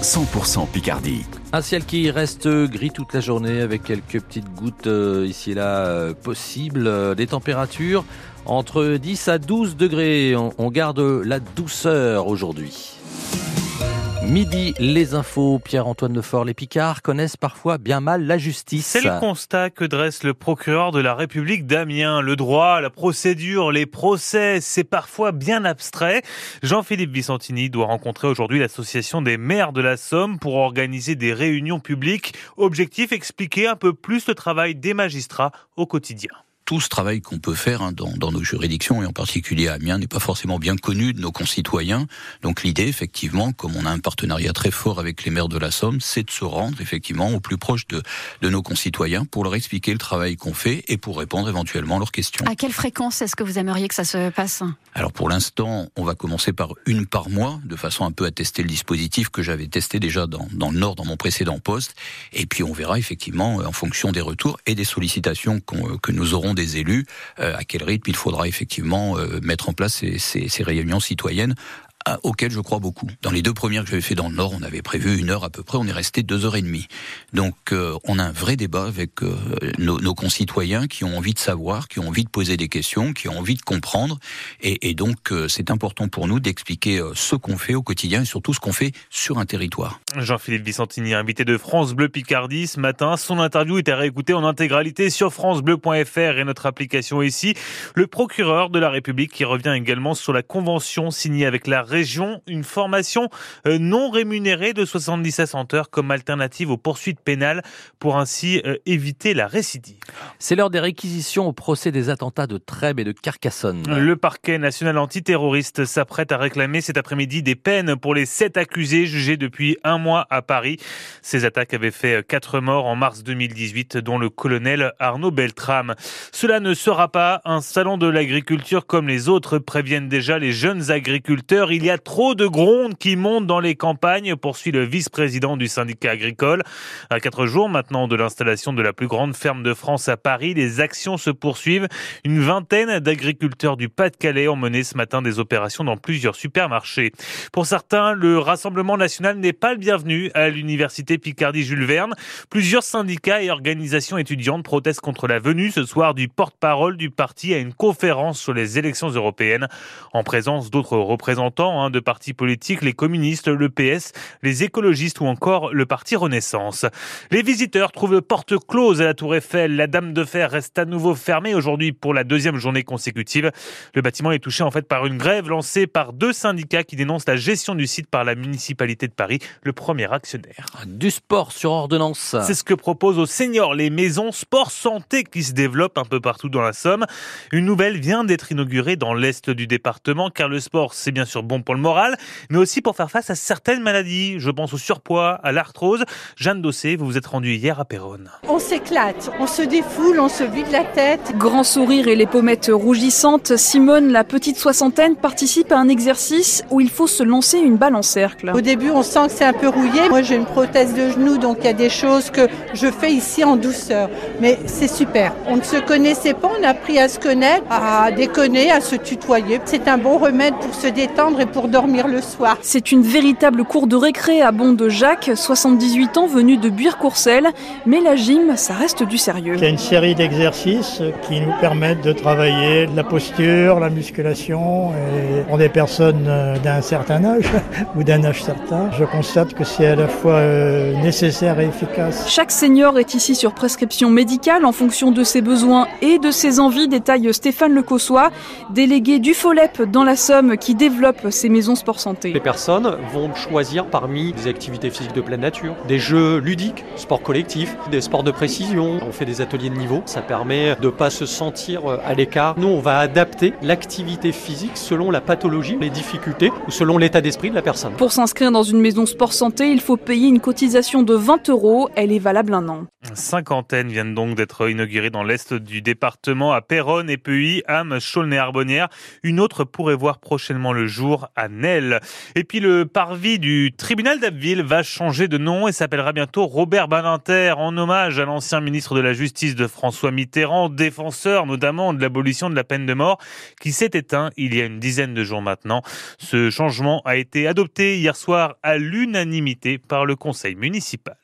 100% Picardie. Un ciel qui reste gris toute la journée avec quelques petites gouttes euh, ici et là euh, possibles. Euh, des températures entre 10 à 12 degrés. On, on garde la douceur aujourd'hui. Midi, les infos. Pierre-Antoine Lefort, les Picards connaissent parfois bien mal la justice. C'est le constat que dresse le procureur de la République d'Amiens. Le droit, la procédure, les procès, c'est parfois bien abstrait. Jean-Philippe Vicentini doit rencontrer aujourd'hui l'association des maires de la Somme pour organiser des réunions publiques. Objectif, expliquer un peu plus le travail des magistrats au quotidien tout ce travail qu'on peut faire hein, dans, dans, nos juridictions, et en particulier à Amiens, n'est pas forcément bien connu de nos concitoyens. Donc l'idée, effectivement, comme on a un partenariat très fort avec les maires de la Somme, c'est de se rendre effectivement au plus proche de, de nos concitoyens pour leur expliquer le travail qu'on fait et pour répondre éventuellement à leurs questions. À quelle fréquence est-ce que vous aimeriez que ça se passe? Alors pour l'instant, on va commencer par une par mois, de façon un peu à tester le dispositif que j'avais testé déjà dans, dans le Nord, dans mon précédent poste. Et puis on verra effectivement, en fonction des retours et des sollicitations que nous aurons des élus, euh, à quel rythme il faudra effectivement euh, mettre en place ces, réunions citoyennes auquel je crois beaucoup. Dans les deux premières que j'avais fait dans le Nord, on avait prévu une heure à peu près, on est resté deux heures et demie. Donc euh, on a un vrai débat avec euh, nos, nos, concitoyens qui ont envie de savoir, qui ont envie de poser des questions, qui ont envie de comprendre. Et, et donc euh, c'est important pour nous d'expliquer euh, ce qu'on fait au quotidien et surtout ce qu'on fait sur un territoire. Jean-Philippe Vicentini, invité de France Bleu Picardie ce matin. Son interview est à réécouter en intégralité sur francebleu.fr et notre application ici. Le procureur de la République qui revient également sur la convention signée avec la région une formation euh, non rémunérée de 70 à 100 heures comme alternative aux poursuites pénales pour ainsi euh, éviter la récidive. C'est l'heure des réquisitions au procès des attentats de Trèbes et de Carcassonne. Le parquet national antiterroriste s'apprête à réclamer cet après-midi des peines pour les sept accusés jugés depuis un mois à Paris. Ces attaques avaient fait quatre morts en mars 2018, dont le colonel Arnaud Beltrame. Cela ne sera pas un salon de l'agriculture comme les autres, préviennent déjà les jeunes agriculteurs. Il y a trop de grondes qui montent dans les campagnes, poursuit le vice-président du syndicat agricole. À quatre jours maintenant de l'installation de la plus grande ferme de France à Paris, les actions se poursuivent. Une vingtaine d'agriculteurs du Pas-de-Calais ont mené ce matin des opérations dans plusieurs supermarchés. Pour certains, le Rassemblement national n'est pas le bienvenu à l'université Picardie-Jules Verne. Plusieurs syndicats et organisations étudiantes protestent contre la venue ce soir du porte-parole du parti à une conférence sur les élections européennes en présence d'autres représentants hein, de partis politiques, les communistes, le PS, les écologistes ou encore le parti Renaissance. Les visiteurs trouvent porte close à la Tour Eiffel. La Dame de Fer reste à nouveau fermée aujourd'hui pour la deuxième journée consécutive. Le bâtiment est touché en fait par une grève lancée par deux syndicats qui dénoncent la gestion du site par la municipalité de Paris, le premier actionnaire. Du sport sur ordonnance. C'est ce que proposent aux seniors les maisons sport santé qui se développent un peu partout dans la Somme. Une nouvelle vient d'être inaugurée dans l'est du département car le sport c'est bien sûr bon pour le moral, mais aussi pour faire face à certaines maladies. Je pense au surpoids, à l'arthrose. Jeanne Dossé, vous vous êtes rendue hier à Péronne. On s'éclate, on se défoule, on se vide la tête. Grand sourire et les pommettes rougissantes, Simone, la petite soixantaine, participe à un exercice où il faut se lancer une balle en cercle. Au début, on sent que c'est un peu rouillé. Moi, j'ai une prothèse de genou, donc il y a des choses que je fais ici en douceur. Mais c'est super. On ne se connaissait pas, on a appris à se connaître, à déconner, à se tutoyer. C'est un bon remède pour se détendre et pour dormir le soir. C'est une véritable cour de récré à Bon de Jacques, 78 ans, venu de Buire-Courcelles. Mais la gym, ça reste du sérieux. Il y a une série d'exercices qui nous permettent de travailler la posture, la musculation. Et pour des personnes d'un certain âge ou d'un âge certain, je constate que c'est à la fois nécessaire et efficace. Chaque senior est ici sur prescription médicale en fonction de ses besoins et de ses envies, détaille Stéphane Lecossois, délégué du FOLEP dans la Somme qui développe ces maisons sport santé. Les personnes vont choisir parmi des activités physiques de pleine nature, des jeux ludiques, sport collectif, des sports de précision. On fait des ateliers de niveau, ça permet de ne pas se sentir à l'écart. Nous, on va adapter l'activité physique selon la pathologie, les difficultés ou selon l'état d'esprit de la personne. Pour s'inscrire dans une maison sport santé, il faut payer une cotisation de 20 euros. Elle est valable un an. Cinquantaine viennent donc d'être inaugurées dans l'est du département à Péronne, Epeuy, Ham, Chaulnes-et-Arbonnières. Une autre pourrait voir prochainement le jour Et puis le parvis du tribunal d'Abbeville va changer de nom et s'appellera bientôt Robert Badinter en hommage à l'ancien ministre de la Justice de François Mitterrand, défenseur notamment de l'abolition de la peine de mort, qui s'est éteint il y a une dizaine de jours maintenant. Ce changement a été adopté hier soir à l'unanimité par le conseil municipal.